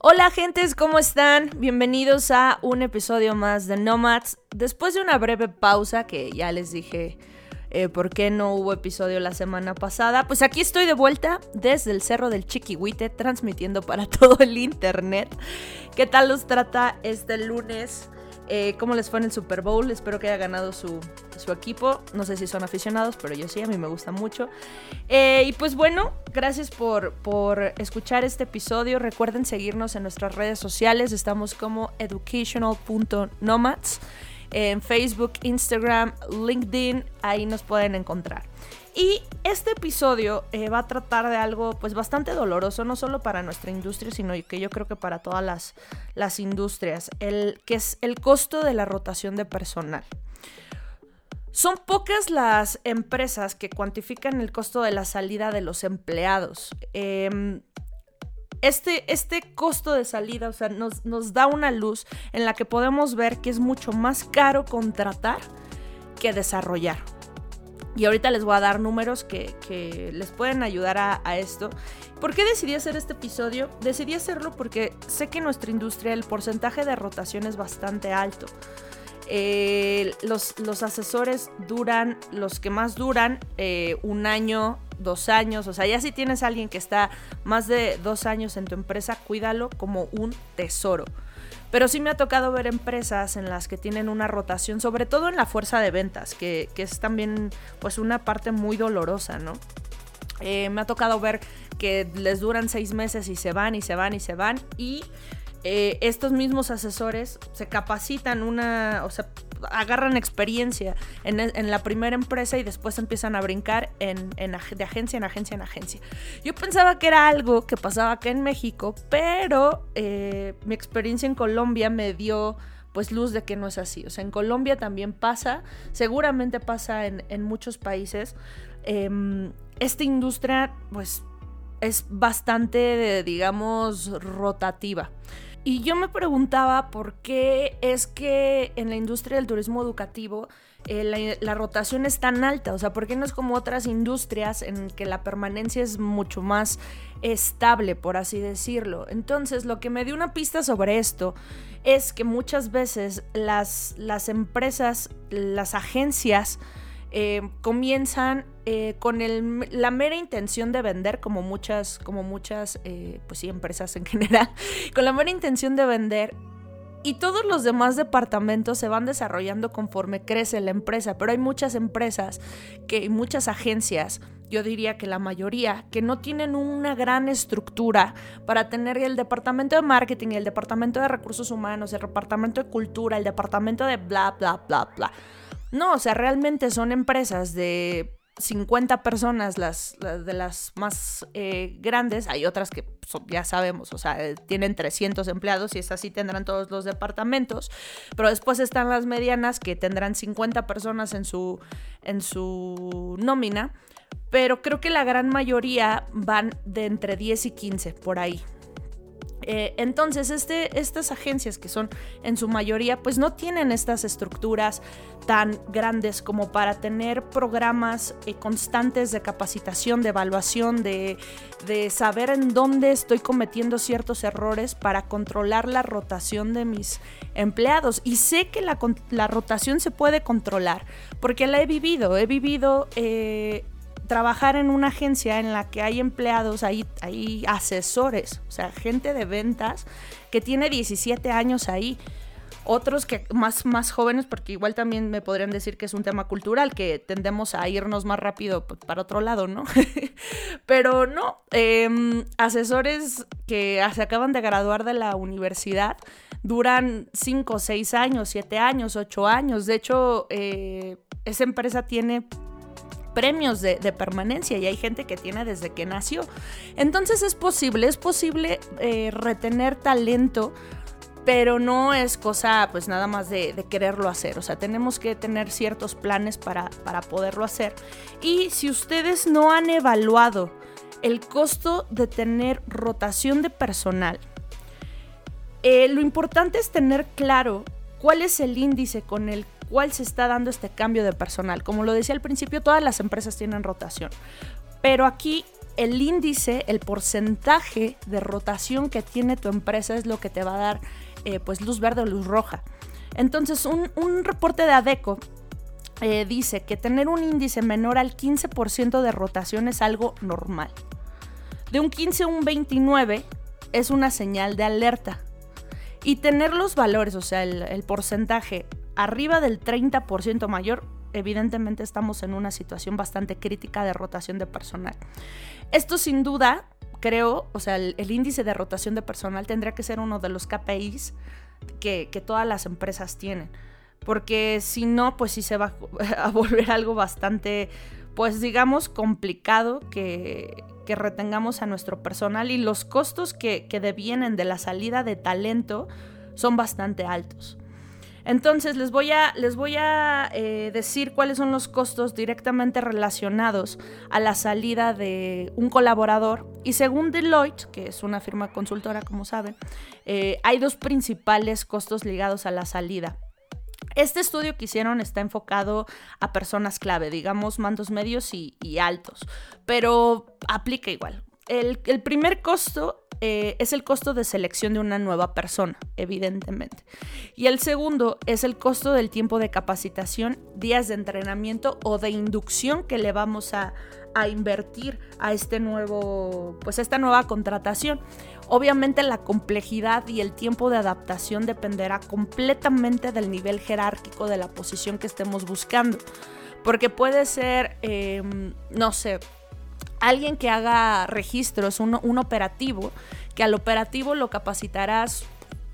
Hola gentes, ¿cómo están? Bienvenidos a un episodio más de Nomads. Después de una breve pausa que ya les dije eh, por qué no hubo episodio la semana pasada, pues aquí estoy de vuelta desde el Cerro del Chiquihuite transmitiendo para todo el internet. ¿Qué tal los trata este lunes? Eh, cómo les fue en el Super Bowl. Espero que haya ganado su, equipo. No sé si son aficionados, pero yo sí, a mí me gusta mucho. Eh, y pues bueno, gracias por, por escuchar este episodio. Recuerden seguirnos en nuestras redes sociales. Estamos como educational.nomads. En Facebook, Instagram, LinkedIn, ahí nos pueden encontrar. Y este episodio eh, va a tratar de algo pues bastante doloroso, no solo para nuestra industria, sino que yo creo que para todas las, industrias, el, que es el costo de la rotación de personal. Son pocas las empresas que cuantifican el costo de la salida de los empleados. Em, este, este, costo de salida, o sea, nos, nos, da una luz en la que podemos ver que es mucho más caro contratar que desarrollar. Y ahorita les voy a dar números que, les pueden ayudar a, esto. ¿Por qué decidí hacer este episodio? Decidí hacerlo porque sé que en nuestra industria el porcentaje de rotación es bastante alto. Eh, los, los, asesores duran, los que más duran, eh, un año, dos años. O sea, ya si tienes a alguien que está más de dos años en tu empresa, cuídalo como un tesoro. Pero sí me ha tocado ver empresas en las que tienen una rotación, sobre todo en la fuerza de ventas, que, es también pues una parte muy dolorosa, ¿no? Eh, me ha tocado ver que les duran seis meses y se van y se van y se van y eh, estos mismos asesores se capacitan una, o sea, agarran experiencia en, la primera empresa y después empiezan a brincar en, de agencia en agencia en agencia. Yo pensaba que era algo que pasaba acá en México, pero eh, mi experiencia en Colombia me dio pues luz de que no es así. O sea, en Colombia también pasa, seguramente pasa en, muchos países. Em, esta industria pues es bastante, digamos, rotativa. Y yo me preguntaba por qué es que en la industria del turismo educativo eh, la, rotación es tan alta, o sea, ¿por qué no es como otras industrias en que la permanencia es mucho más estable, por así decirlo? Entonces, lo que me dio una pista sobre esto es que muchas veces las, las empresas, las agencias, eh, comienzan eh, con la mera intención de vender, como muchas, como muchas eh, pues sí, empresas en general, con la mera intención de vender. Y todos los demás departamentos se van desarrollando conforme crece la empresa, pero hay muchas empresas que muchas agencias, yo diría que la mayoría, que no tienen una gran estructura para tener el departamento de marketing, el departamento de recursos humanos, el departamento de cultura, el departamento de bla, bla, bla, bla. No, o sea, realmente son empresas de 50 personas, las, de las más eh, grandes, hay otras que ya sabemos, o sea, tienen 300 empleados y esas sí tendrán todos los departamentos, pero después están las medianas que tendrán 50 personas en su, en su nómina, pero creo que la gran mayoría van de entre 10 y 15 por ahí. Eh, entonces, este, estas agencias que son en su mayoría, pues no tienen estas estructuras tan grandes como para tener programas eh, constantes de capacitación, de evaluación, de, saber en dónde estoy cometiendo ciertos errores para controlar la rotación de mis empleados. Y sé que la, rotación se puede controlar porque la he vivido, he vivido... Eh, trabajar en una agencia en la que hay empleados, hay, hay asesores, o sea, gente de ventas que tiene 17 años ahí. Otros que más, más jóvenes, porque igual también me podrían decir que es un tema cultural, que tendemos a irnos más rápido pues, para otro lado, ¿no? Pero no, em, asesores que se acaban de graduar de la universidad duran 5, 6 años, 7 años, 8 años. De hecho, eh, esa empresa tiene premios de, permanencia y hay gente que tiene desde que nació. Entonces es posible, es posible eh, retener talento pero no es cosa pues nada más de, quererlo hacer, o sea, tenemos que tener ciertos planes para, para poderlo hacer. Y si ustedes no han evaluado el costo de tener rotación de personal, eh, lo importante es tener claro cuál es el índice con el cual se está dando este cambio de personal. Como lo decía al principio, todas las empresas tienen rotación, pero aquí el índice, el porcentaje de rotación que tiene tu empresa es lo que te va a dar eh, pues luz verde o luz roja. Entonces, un, reporte de ADECO eh, dice que tener un índice menor al 15% de rotación es algo normal. De un 15 a un 29 es una señal de alerta. Y tener los valores, o sea, el, porcentaje arriba del 30% mayor, evidentemente estamos en una situación bastante crítica de rotación de personal. Esto sin duda, creo, o sea, el, índice de rotación de personal tendría que ser uno de los KPIs que, que todas las empresas tienen. Porque si no, pues sí se va a volver algo bastante, pues digamos, complicado que, que retengamos a nuestro personal y los costos que, devienen de la salida de talento son bastante altos. Entonces les voy a, les voy a eh, decir cuáles son los costos directamente relacionados a la salida de un colaborador. Y según Deloitte, que es una firma consultora como saben, eh, hay dos principales costos ligados a la salida. Este estudio que hicieron está enfocado a personas clave, digamos mandos medios y, altos, pero aplica igual. El, primer costo eh, es el costo de selección de una nueva persona, evidentemente. Y el segundo es el costo del tiempo de capacitación, días de entrenamiento o de inducción que le vamos a, a invertir a este nuevo, pues esta nueva contratación. Obviamente la complejidad y el tiempo de adaptación dependerá completamente del nivel jerárquico de la posición que estemos buscando. Porque puede ser, em, no sé, alguien que haga registros, un, un operativo, que al operativo lo capacitarás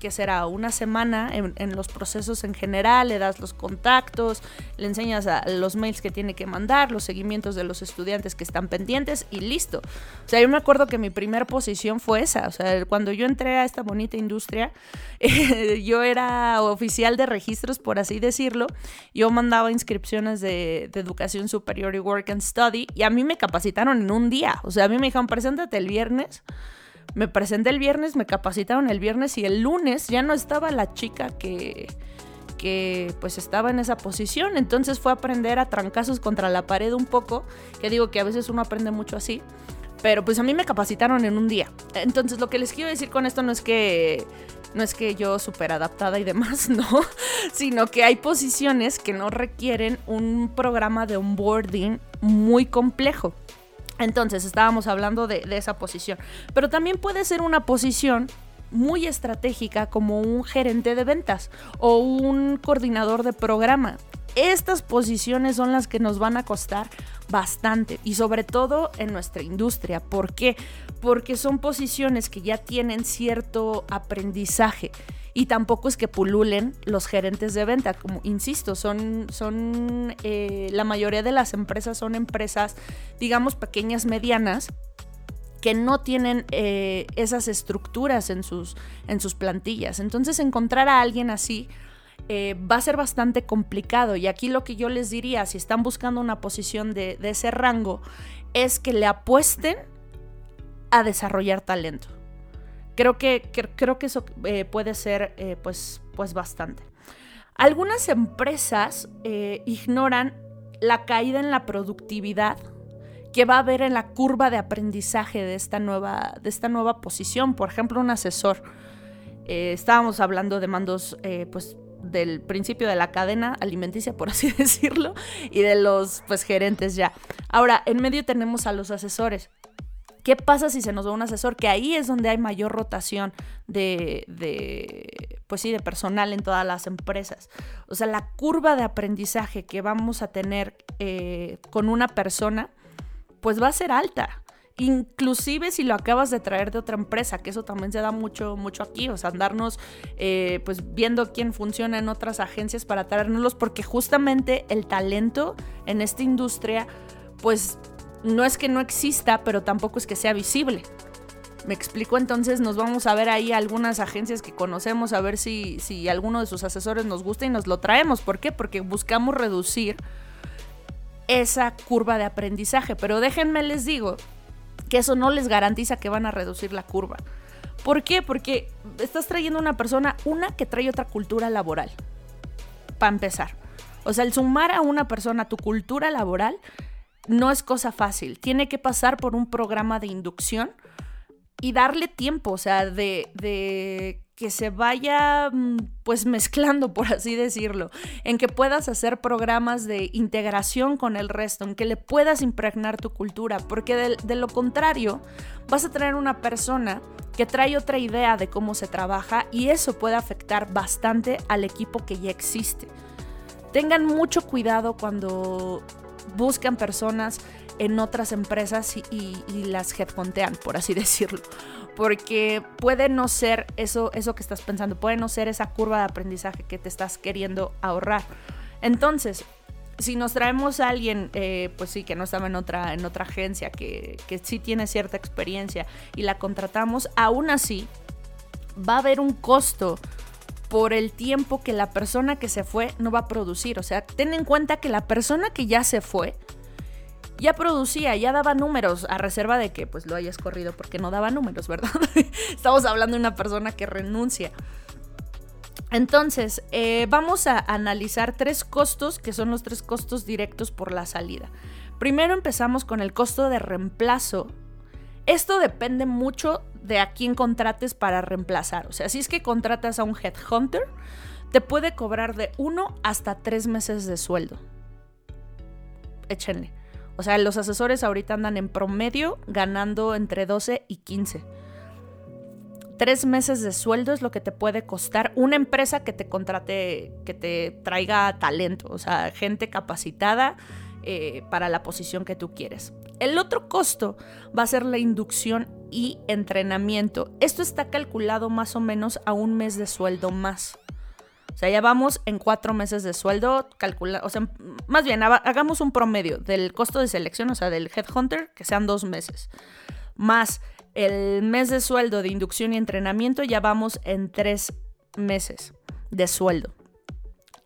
que será una semana en, los procesos en general, le das los contactos, le enseñas los mails que tiene que mandar, los seguimientos de los estudiantes que están pendientes y listo. O sea, yo me acuerdo que mi primera posición fue esa, o sea, cuando yo entré a esta bonita industria, yo era oficial de registros, por así decirlo, yo mandaba inscripciones de, de educación superior y work and study y a mí me capacitaron en un día, o sea, a mí me dijeron, preséntate el viernes me presenté el viernes, me capacitaron el viernes y el lunes ya no estaba la chica que, que pues estaba en esa posición. Entonces fue aprender a trancazos contra la pared un poco, que digo que a veces uno aprende mucho así. Pero pues a mí me capacitaron en un día. Entonces lo que les quiero decir con esto no es que no es que yo súper adaptada y demás, no, sino que hay posiciones que no requieren un programa de onboarding muy complejo. Entonces estábamos hablando de, esa posición. Pero también puede ser una posición muy estratégica como un gerente de ventas o un coordinador de programa. Estas posiciones son las que nos van a costar bastante y sobre todo en nuestra industria. ¿Por qué? Porque son posiciones que ya tienen cierto aprendizaje y tampoco es que pululen los gerentes de venta, como insisto, son, son eh, la mayoría de las empresas son empresas, digamos, pequeñas, medianas, que no tienen eh, esas estructuras en sus, en sus plantillas. Entonces encontrar a alguien así eh, va a ser bastante complicado. Y aquí lo que yo les diría, si están buscando una posición de, de ese rango, es que le apuesten a desarrollar talento. Creo que, creo que eso eh, puede ser eh, pues, pues bastante. Algunas empresas eh, ignoran la caída en la productividad que va a haber en la curva de aprendizaje de esta nueva, de esta nueva posición. Por ejemplo, un asesor. estábamos hablando de mandos pues, del principio de la cadena alimenticia, por así decirlo, y de los pues, gerentes ya. Ahora, en medio tenemos a los asesores. ¿Qué pasa si se nos va un asesor? Que ahí es donde hay mayor rotación de, pues sí, de personal en todas las empresas. O sea, la curva de aprendizaje que vamos a tener eh, con una persona, pues va a ser alta. Inclusive si lo acabas de traer de otra empresa, que eso también se da mucho, mucho aquí, o sea, andarnos eh, pues viendo quién funciona en otras agencias para traernoslos, porque justamente el talento en esta industria pues no es que no exista, pero tampoco es que sea visible. Me explico, entonces nos vamos a ver ahí algunas agencias que conocemos, a ver si, si alguno de sus asesores nos gusta y nos lo traemos. ¿Por qué? Porque buscamos reducir esa curva de aprendizaje. Pero déjenme les digo que eso no les garantiza que van a reducir la curva. ¿Por qué? Porque estás trayendo una persona, una que trae otra cultura laboral. Para empezar. O sea, el sumar a una persona tu cultura laboral no es cosa fácil. Tiene que pasar por un programa de inducción y darle tiempo, o sea, de, de, que se vaya mm, pues mezclando, por así decirlo, en que puedas hacer programas de integración con el resto, en que le puedas impregnar tu cultura, porque de, de lo contrario vas a tener una persona que trae otra idea de cómo se trabaja y eso puede afectar bastante al equipo que ya existe. Tengan mucho cuidado cuando buscan personas en otras empresas y, las headhuntean, por así decirlo. Porque puede no ser eso, eso que estás pensando, puede no ser esa curva de aprendizaje que te estás queriendo ahorrar. Entonces, si nos traemos a alguien, eh, pues sí, que no estaba en otra, en otra agencia, que, que sí tiene cierta experiencia y la contratamos, aún así va a haber un costo por el tiempo que la persona que se fue no va a producir. O sea, ten en cuenta que la persona que ya se fue ya producía, ya daba números, a reserva de que pues lo hayas corrido porque no daba números, ¿verdad? Estamos hablando de una persona que renuncia. Entonces, eh, vamos a analizar tres costos, que son los tres costos directos por la salida. Primero empezamos con el costo de reemplazo. Esto depende mucho de a quién contrates para reemplazar. O sea, si es que contratas a un headhunter, te puede cobrar de uno hasta tres meses de sueldo. Échenle. O sea, los asesores ahorita andan en promedio ganando entre 12 y 15. Tres meses de sueldo es lo que te puede costar una empresa que te contrate, que te traiga talento, o sea, gente capacitada eh, para la posición que tú quieres. El otro costo va a ser la inducción y entrenamiento. Esto está calculado más o menos a un mes de sueldo más. O sea, ya vamos en cuatro meses de sueldo, calcula, o sea, más bien, hagamos un promedio del costo de selección, o sea, del headhunter, que sean dos meses, más el mes de sueldo de inducción y entrenamiento, ya vamos en tres meses de sueldo.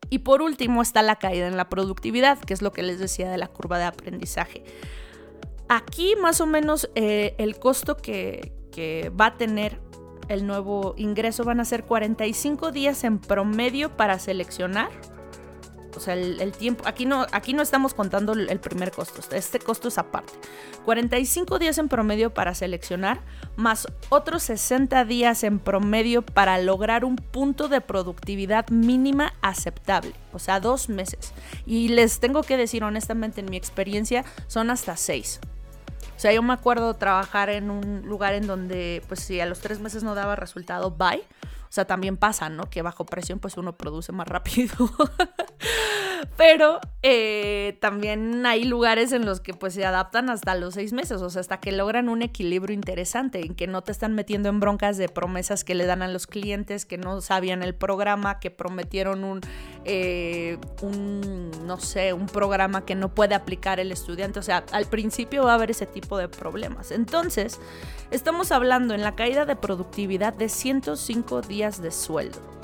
Y por último está la caída en la productividad, que es lo que les decía de la curva de aprendizaje. Aquí más o menos eh, el costo que, va a tener el nuevo ingreso van a ser 45 días en promedio para seleccionar. O sea, el, tiempo, aquí no, aquí no estamos contando el primer costo, este costo es aparte. 45 días en promedio para seleccionar, más otros 60 días en promedio para lograr un punto de productividad mínima aceptable, o sea, dos meses. Y les tengo que decir honestamente, en mi experiencia, son hasta seis. O sea, yo me acuerdo trabajar en un lugar en donde, pues si a los tres meses no daba resultado, bye. O sea, también pasa, ¿no? Que bajo presión, pues uno produce más rápido. Pero eh, también hay lugares en los que pues se adaptan hasta los seis meses, o sea, hasta que logran un equilibrio interesante, en que no te están metiendo en broncas de promesas que le dan a los clientes, que no sabían el programa, que prometieron un, eh, un no sé, un programa que no puede aplicar el estudiante. O sea, al principio va a haber ese tipo de problemas. Entonces, estamos hablando en la caída de productividad de 105 días de sueldo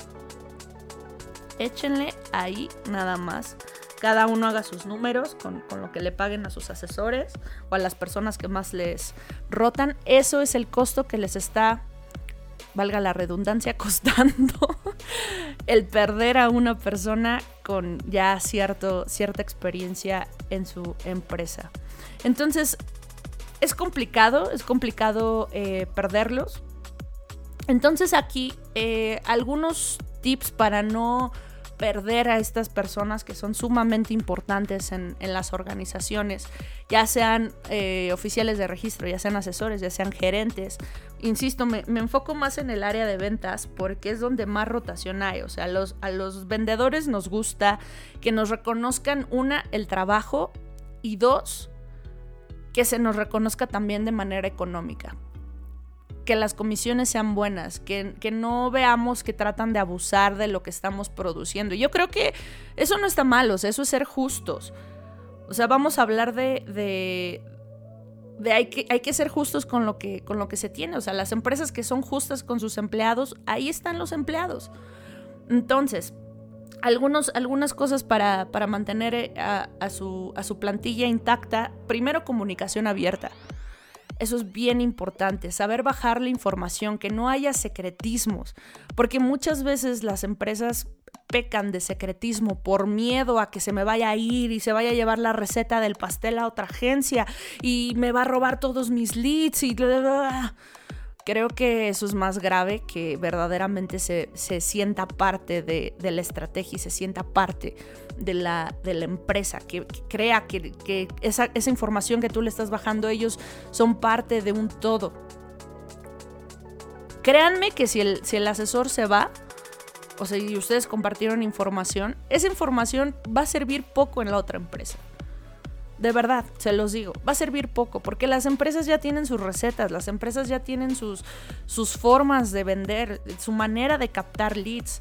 échenle ahí nada más. Cada uno haga sus números con, lo que le paguen a sus asesores o a las personas que más les rotan. Eso es el costo que les está, valga la redundancia, costando el perder a una persona con ya cierto, cierta experiencia en su empresa. Entonces, es complicado, es complicado eh, perderlos. Entonces aquí eh, algunos tips para no perder a estas personas que son sumamente importantes en, las organizaciones, ya sean eh, oficiales de registro, ya sean asesores, ya sean gerentes. Insisto, me, enfoco más en el área de ventas porque es donde más rotación hay. O sea, los, a los vendedores nos gusta que nos reconozcan, una, el trabajo y dos, que se nos reconozca también de manera económica que las comisiones sean buenas, que, no veamos que tratan de abusar de lo que estamos produciendo. Yo creo que eso no está mal, eso es ser justos. O sea, vamos a hablar de, de, de hay, que, hay que ser justos con lo que, con lo que se tiene. O sea, las empresas que son justas con sus empleados, ahí están los empleados. Entonces, algunos, algunas cosas para, para mantener eh, a, su, a su plantilla intacta. Primero, comunicación abierta. Eso es bien importante, saber bajar la información, que no haya secretismos, porque muchas veces las empresas pecan de secretismo por miedo a que se me vaya a ir y se vaya a llevar la receta del pastel a otra agencia y me va a robar todos mis leads y... Creo que eso es más grave que verdaderamente se, sienta parte de, la estrategia y se sienta parte de la, de la empresa, que, crea que, esa, información que tú le estás bajando ellos son parte de un todo. Créanme que si el, si el asesor se va, o sea, y ustedes compartieron información, esa información va a servir poco en la otra empresa. De verdad, se los digo, va a servir poco, porque las empresas ya tienen sus recetas, las empresas ya tienen sus, sus formas de vender, su manera de captar leads.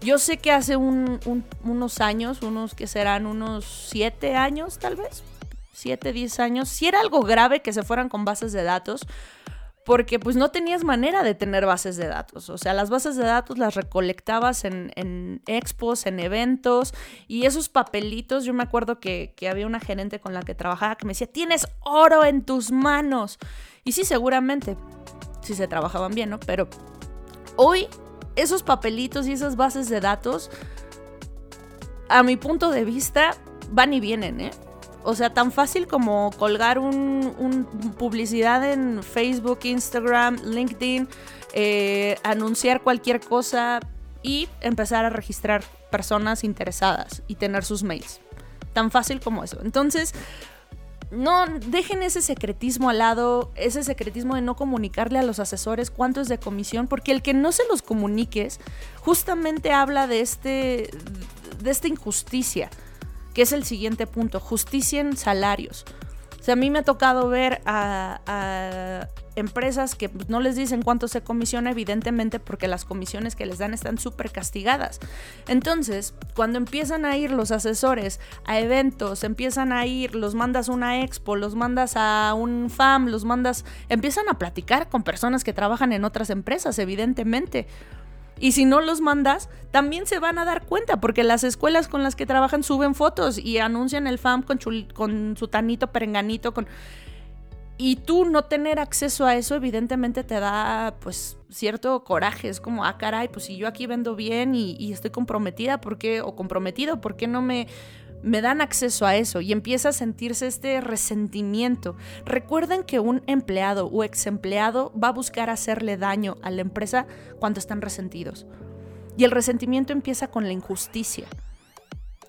Yo sé que hace unos años, unos que serán unos siete años tal vez, siete, diez años, si era algo grave que se fueran con bases de datos, porque pues no tenías manera de tener bases de datos. O sea, las bases de datos las recolectabas en, expos, en eventos, y esos papelitos, yo me acuerdo que, había una gerente con la que trabajaba que me decía, tienes oro en tus manos. Y sí, seguramente, sí se trabajaban bien, ¿no? Pero hoy esos papelitos y esas bases de datos, a mi punto de vista, van y vienen, ¿eh? O sea, tan fácil como colgar un, publicidad en Facebook, Instagram, LinkedIn, eh, anunciar cualquier cosa y empezar a registrar personas interesadas y tener sus mails. Tan fácil como eso. Entonces, no dejen ese secretismo al lado, ese secretismo de no comunicarle a los asesores cuánto es de comisión, porque el que no se los comuniques justamente habla de este de esta injusticia que es el siguiente punto, justicia en salarios. O sea, a mí me ha tocado ver a, empresas que no les dicen cuánto se comisiona, evidentemente porque las comisiones que les dan están súper castigadas. Entonces, cuando empiezan a ir los asesores a eventos, empiezan a ir, los mandas a una expo, los mandas a un FAM, los mandas, empiezan a platicar con personas que trabajan en otras empresas, evidentemente. Y si no los mandas, también se van a dar cuenta, porque las escuelas con las que trabajan suben fotos y anuncian el FAM con, con su tanito, perenganito, con... Y tú no tener acceso a eso, evidentemente te da, pues, cierto coraje. Es como, ah, caray, pues si yo aquí vendo bien y, estoy comprometida, ¿por qué? O comprometido, ¿por qué no me me dan acceso a eso y empieza a sentirse este resentimiento. Recuerden que un empleado o ex empleado va a buscar hacerle daño a la empresa cuando están resentidos. Y el resentimiento empieza con la injusticia.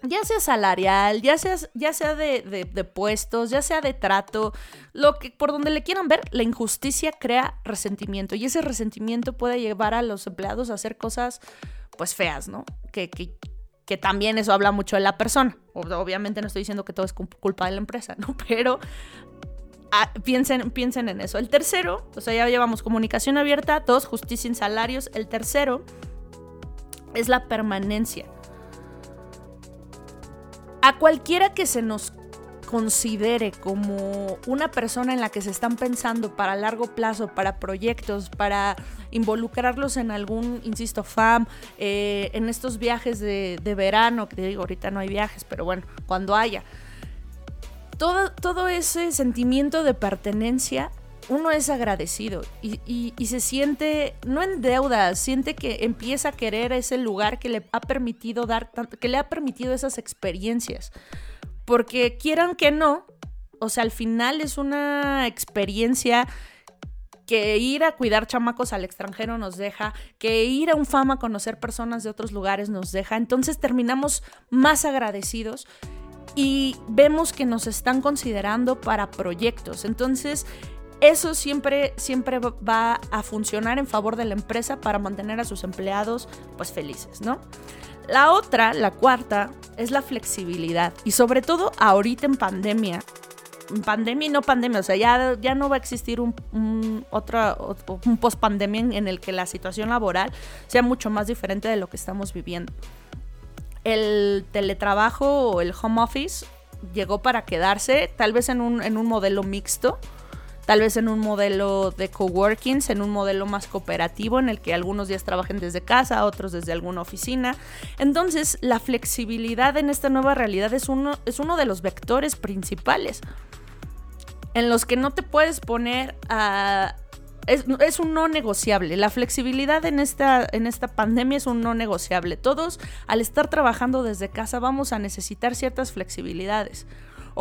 Ya sea salarial, ya sea, ya sea de, de, puestos, ya sea de trato, lo que, por donde le quieran ver, la injusticia crea resentimiento. Y ese resentimiento puede llevar a los empleados a hacer cosas pues feas, ¿no? Que, que, que también eso habla mucho de la persona. Obviamente no estoy diciendo que todo es culpa de la empresa, ¿no? Pero ah, piensen, piensen en eso. El tercero, o sea, ya llevamos comunicación abierta, dos, justicia en salarios. El tercero es la permanencia. A cualquiera que se nos considere como una persona en la que se están pensando para largo plazo, para proyectos, para involucrarlos en algún, insisto, FAM, eh, en estos viajes de, verano, que digo, ahorita no hay viajes, pero bueno, cuando haya. Todo, todo ese sentimiento de pertenencia uno es agradecido y, se siente, no en deuda, siente que empieza a querer ese lugar que le ha permitido dar, que le ha permitido esas experiencias. Porque quieran que no, o sea, al final es una experiencia que ir a cuidar chamacos al extranjero nos deja, que ir a un fama a conocer personas de otros lugares nos deja. Entonces terminamos más agradecidos y vemos que nos están considerando para proyectos. Entonces, eso siempre, siempre va a funcionar en favor de la empresa para mantener a sus empleados pues felices, ¿no? La otra, la cuarta, es la flexibilidad. Y sobre todo ahorita en pandemia. Pandemia y no pandemia. O sea, ya, ya no va a existir un, un, un post pandemia en el que la situación laboral sea mucho más diferente de lo que estamos viviendo. El teletrabajo o el home office llegó para quedarse, tal vez en un, en un modelo mixto, tal vez en un modelo de coworkings, en un modelo más cooperativo en el que algunos días trabajen desde casa, otros desde alguna oficina. Entonces, la flexibilidad en esta nueva realidad es uno, es uno de los vectores principales en los que no te puedes poner a... Es, un no negociable. La flexibilidad en esta, en esta pandemia es un no negociable. Todos, al estar trabajando desde casa, vamos a necesitar ciertas flexibilidades.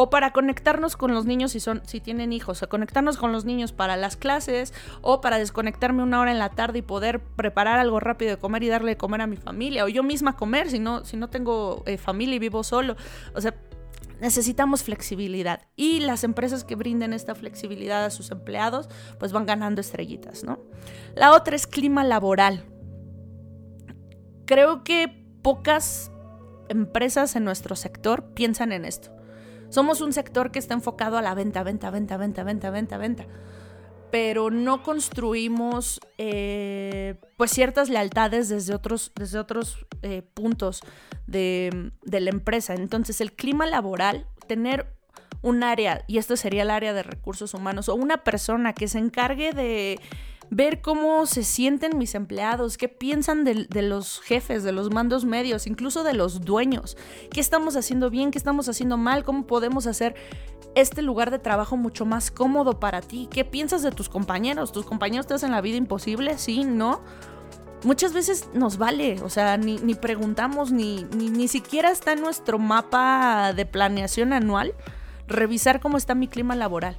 O para conectarnos con los niños si, son, si tienen hijos, o conectarnos con los niños para las clases, o para desconectarme una hora en la tarde y poder preparar algo rápido de comer y darle de comer a mi familia, o yo misma comer si no, si no tengo eh, familia y vivo solo. O sea, necesitamos flexibilidad y las empresas que brinden esta flexibilidad a sus empleados pues van ganando estrellitas, ¿no? La otra es clima laboral. Creo que pocas empresas en nuestro sector piensan en esto. Somos un sector que está enfocado a la venta, venta, venta, venta, venta, venta, venta pero no construimos eh, pues ciertas lealtades desde otros, desde otros eh, puntos de, de, la empresa. Entonces el clima laboral, tener un área, y esto sería el área de recursos humanos, o una persona que se encargue de ver cómo se sienten mis empleados, qué piensan de, los jefes, de los mandos medios, incluso de los dueños, qué estamos haciendo bien, qué estamos haciendo mal, cómo podemos hacer este lugar de trabajo mucho más cómodo para ti, qué piensas de tus compañeros, tus compañeros te hacen la vida imposible, sí, no. Muchas veces nos vale, o sea, ni, preguntamos, ni, ni, ni siquiera está en nuestro mapa de planeación anual revisar cómo está mi clima laboral.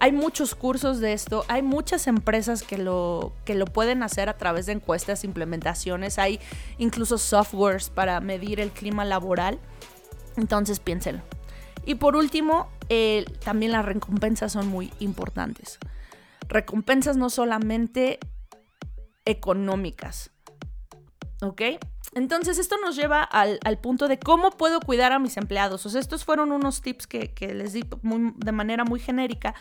Hay muchos cursos de esto, hay muchas empresas que lo, que lo pueden hacer a través de encuestas, implementaciones, hay incluso softwares para medir el clima laboral. Entonces piénsenlo. Y por último, eh, también las recompensas son muy importantes. Recompensas no solamente económicas, ¿ok? Entonces esto nos lleva al, punto de cómo puedo cuidar a mis empleados. O sea, estos fueron unos tips que, les di de manera muy genérica,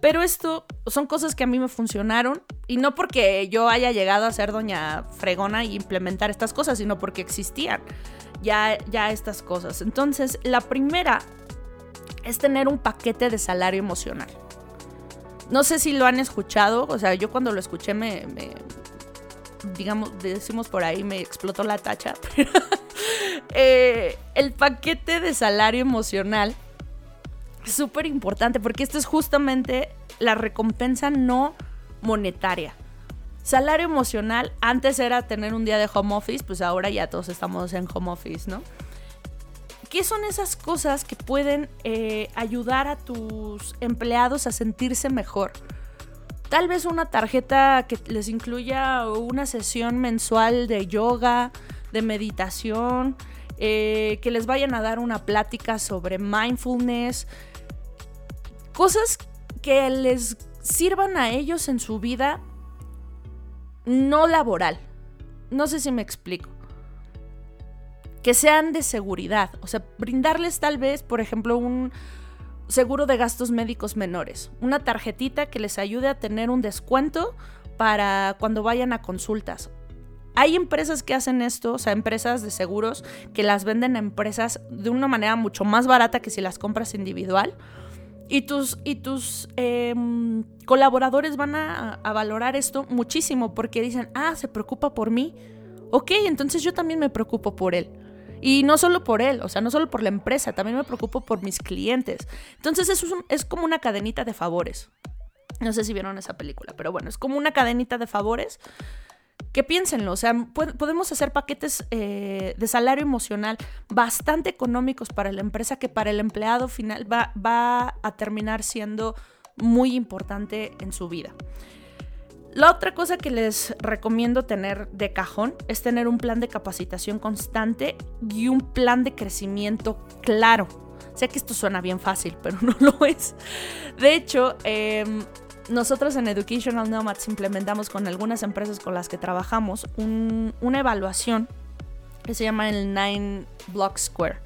pero esto son cosas que a mí me funcionaron y no porque yo haya llegado a ser doña fregona y implementar estas cosas, sino porque existían ya, ya estas cosas. Entonces, la primera es tener un paquete de salario emocional. No sé si lo han escuchado, o sea, yo cuando lo escuché me digamos, decimos por ahí, me explotó la tacha. Eh, el paquete de salario emocional es súper importante porque esto es justamente la recompensa no monetaria. Salario emocional, antes era tener un día de home office, pues ahora ya todos estamos en home office, ¿no? ¿Qué son esas cosas que pueden eh, ayudar a tus empleados a sentirse mejor? Tal vez una tarjeta que les incluya una sesión mensual de yoga, de meditación, eh, que les vayan a dar una plática sobre mindfulness, cosas que les sirvan a ellos en su vida no laboral. No sé si me explico. Que sean de seguridad. O sea, brindarles tal vez, por ejemplo, un, seguro de gastos médicos menores, una tarjetita que les ayude a tener un descuento para cuando vayan a consultas. Hay empresas que hacen esto, o sea, empresas de seguros que las venden a empresas de una manera mucho más barata que si las compras individual. Y tus, y tus em, colaboradores van a, a valorar esto muchísimo porque dicen, ah, se preocupa por mí. Ok, entonces yo también me preocupo por él. Y no solo por él, o sea, no solo por la empresa, también me preocupo por mis clientes. Entonces es, es como una cadenita de favores. No sé si vieron esa película, pero bueno, es como una cadenita de favores que piénsenlo, o sea, podemos hacer paquetes eh, de salario emocional bastante económicos para la empresa que para el empleado final va, va a terminar siendo muy importante en su vida. La otra cosa que les recomiendo tener de cajón es tener un plan de capacitación constante y un plan de crecimiento claro. Sé que esto suena bien fácil, pero no lo es. De hecho, em, nosotros en Educational Nomads implementamos con algunas empresas con las que trabajamos una evaluación que se llama el Nine Block Square.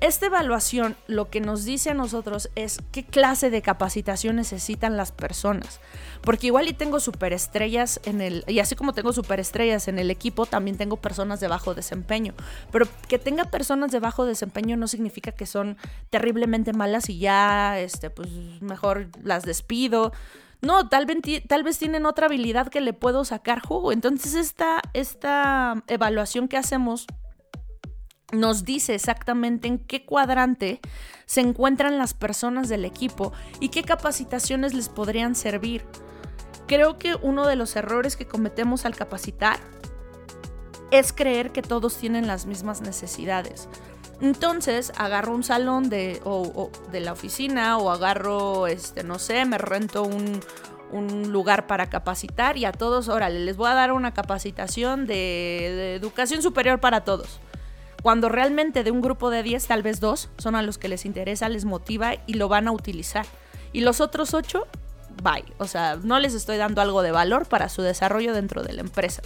Esta evaluación lo que nos dice a nosotros es qué clase de capacitación necesitan las personas. Porque igual y tengo superestrellas en el, y así como tengo superestrellas en el equipo, también tengo personas de bajo desempeño. Pero que tenga personas de bajo desempeño no significa que son terriblemente malas y ya, este, pues mejor las despido. No, tal vez, tal vez tienen otra habilidad que le puedo sacar jugo. Entonces esta, esta evaluación que hacemos nos dice exactamente en qué cuadrante se encuentran las personas del equipo y qué capacitaciones les podrían servir. Creo que uno de los errores que cometemos al capacitar es creer que todos tienen las mismas necesidades. Entonces agarro un salón de, de la oficina o agarro, este, no sé, me rento un, un lugar para capacitar y a todos, órale, les voy a dar una capacitación de educación superior para todos cuando realmente de un grupo de 10, tal vez dos, son a los que les interesa, les motiva y lo van a utilizar. Y los otros 8, bye. O sea, no les estoy dando algo de valor para su desarrollo dentro de la empresa.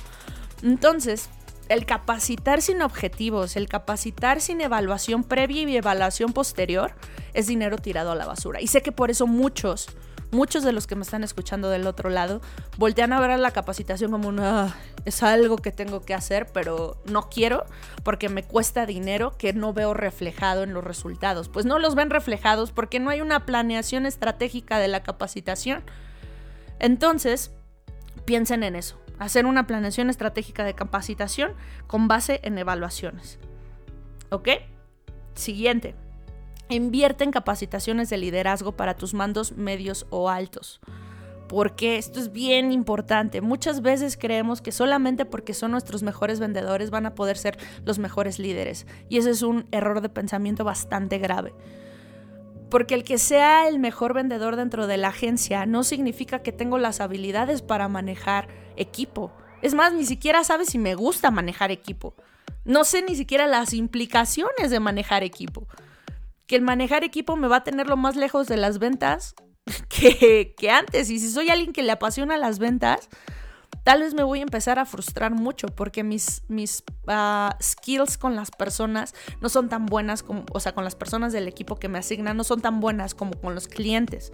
Entonces, el capacitar sin objetivos, el capacitar sin evaluación previa y evaluación posterior, es dinero tirado a la basura. Y sé que por eso muchos muchos de los que me están escuchando del otro lado voltean a ver la capacitación como una ah, es algo que tengo que hacer, pero no quiero porque me cuesta dinero que no veo reflejado en los resultados. Pues no los ven reflejados porque no hay una planeación estratégica de la capacitación. Entonces, piensen en eso, hacer una planeación estratégica de capacitación con base en evaluaciones. ¿Ok? Siguiente. Invierte en capacitaciones de liderazgo para tus mandos medios o altos. Porque esto es bien importante. Muchas veces creemos que solamente porque son nuestros mejores vendedores van a poder ser los mejores líderes. Y ese es un error de pensamiento bastante grave. Porque el que sea el mejor vendedor dentro de la agencia no significa que tengo las habilidades para manejar equipo. Es más, ni siquiera sabe si me gusta manejar equipo. No sé ni siquiera las implicaciones de manejar equipo que el manejar equipo me va a tener lo más lejos de las ventas que, antes. Y si soy alguien que le apasiona las ventas, tal vez me voy a empezar a frustrar mucho porque mis, mis ah, skills con las personas no son tan buenas como, o sea, con las personas del equipo que me asignan, no son tan buenas como con los clientes.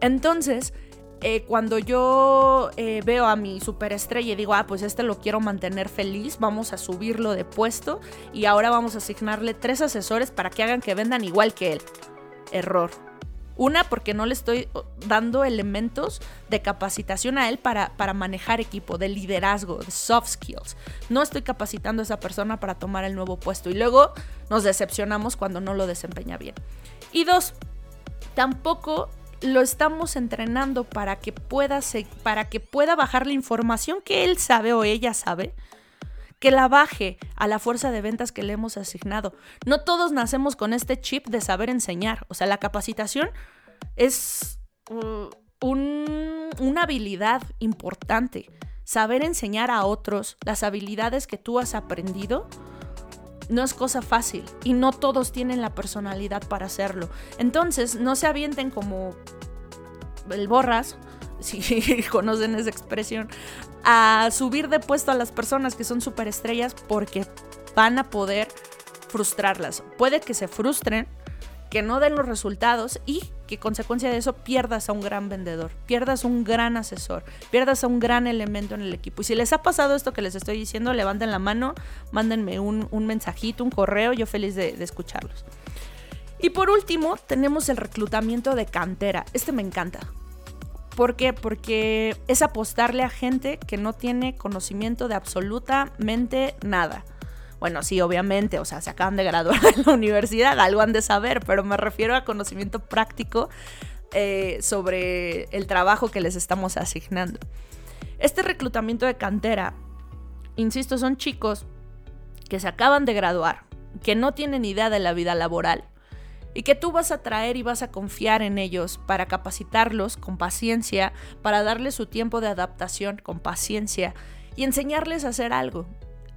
Entonces, eh, cuando yo eh, veo a mi superestrella y digo, ah, pues este lo quiero mantener feliz, vamos a subirlo de puesto y ahora vamos a asignarle tres asesores para que hagan que vendan igual que él. Error. Una, porque no le estoy dando elementos de capacitación a él para, para manejar equipo, de liderazgo, de soft skills. No estoy capacitando a esa persona para tomar el nuevo puesto y luego nos decepcionamos cuando no lo desempeña bien. Y dos, tampoco lo estamos entrenando para que pueda para que pueda bajar la información que él sabe o ella sabe que la baje a la fuerza de ventas que le hemos asignado. No todos nacemos con este chip de saber enseñar. O sea, la capacitación es uh, una habilidad importante. Saber enseñar a otros las habilidades que tú has aprendido no es cosa fácil y no todos tienen la personalidad para hacerlo. Entonces, no se avienten como el borras, si conocen esa expresión, a subir de puesto a las personas que son superestrellas porque van a poder frustrarlas. Puede que se frustren, que no den los resultados y que consecuencia de eso pierdas a un gran vendedor, pierdas un gran asesor, pierdas a un gran elemento en el equipo. Y si les ha pasado esto que les estoy diciendo, levanten la mano, mándenme un, mensajito, un correo, yo feliz de, de escucharlos. Y por último, tenemos el reclutamiento de cantera. Este me encanta. ¿Por qué? Porque es apostarle a gente que no tiene conocimiento de absolutamente nada. Bueno, sí, obviamente, o sea, se acaban de graduar de la universidad, algo han de saber, pero me refiero a conocimiento práctico eh, sobre el trabajo que les estamos asignando. Este reclutamiento de cantera, insisto, son chicos que se acaban de graduar, que no tienen idea de la vida laboral y que tú vas a traer y vas a confiar en ellos para capacitarlos con paciencia, para darles su tiempo de adaptación con paciencia y enseñarles a hacer algo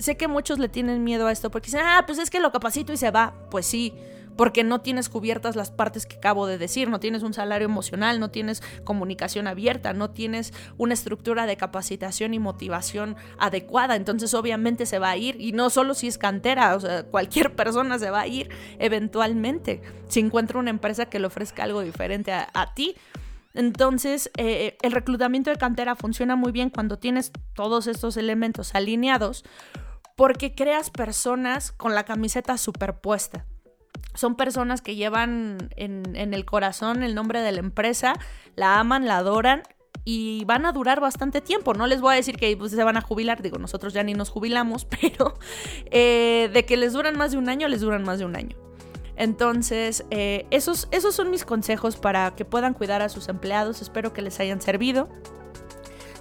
sé que muchos le tienen miedo a esto porque dicen, ah, pues es que lo capacito y se va. Pues sí, porque no tienes cubiertas las partes que acabo de decir, no tienes un salario emocional, no tienes comunicación abierta, no tienes una estructura de capacitación y motivación adecuada, entonces obviamente se va a ir y no solo si es cantera, o sea, cualquier persona se va a ir eventualmente si encuentra una empresa que le ofrezca algo diferente a, ti. Entonces, eh, el reclutamiento de cantera funciona muy bien cuando tienes todos estos elementos alineados porque creas personas con la camiseta superpuesta. Son personas que llevan en, el corazón el nombre de la empresa, la aman, la adoran y van a durar bastante tiempo. No les voy a decir que pues, se van a jubilar, digo, nosotros ya ni nos jubilamos, pero eh, de que les duran más de un año, les duran más de un año. Entonces, eh, esos, esos son mis consejos para que puedan cuidar a sus empleados. Espero que les hayan servido.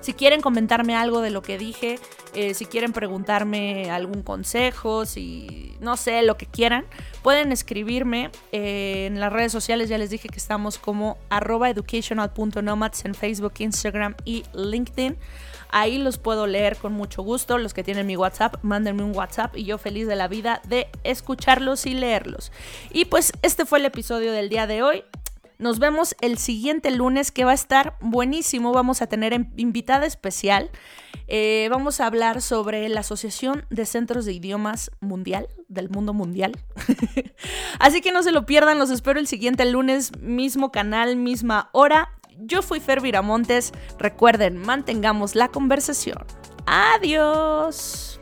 Si quieren comentarme algo de lo que dije, eh, si quieren preguntarme algún consejo, si no sé, lo que quieran, pueden escribirme eh, en las redes sociales. Ya les dije que estamos como arroba educational.nomads en Facebook, Instagram y LinkedIn. Ahí los puedo leer con mucho gusto. Los que tienen mi WhatsApp, mándenme un WhatsApp y yo feliz de la vida de escucharlos y leerlos. Y pues este fue el episodio del día de hoy. Nos vemos el siguiente lunes que va a estar buenísimo. Vamos a tener invitada especial. Eh, vamos a hablar sobre la Asociación de Centros de Idiomas Mundial, del mundo mundial. Así que no se lo pierdan, los espero el siguiente lunes, mismo canal, misma hora. Yo fui Fer Viramontes. Recuerden, mantengamos la conversación. Adiós.